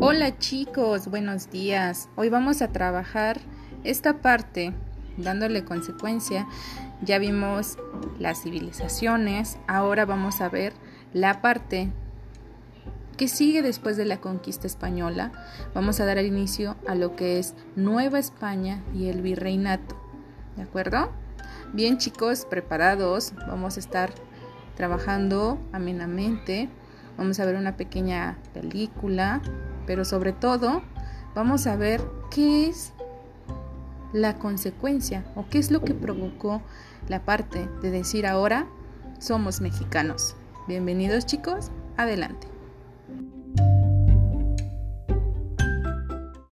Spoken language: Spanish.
Hola chicos, buenos días. Hoy vamos a trabajar esta parte dándole consecuencia. Ya vimos las civilizaciones, ahora vamos a ver la parte que sigue después de la conquista española. Vamos a dar inicio a lo que es Nueva España y el virreinato. ¿De acuerdo? Bien chicos, preparados. Vamos a estar trabajando amenamente. Vamos a ver una pequeña película pero sobre todo vamos a ver qué es la consecuencia o qué es lo que provocó la parte de decir ahora somos mexicanos. Bienvenidos chicos, adelante.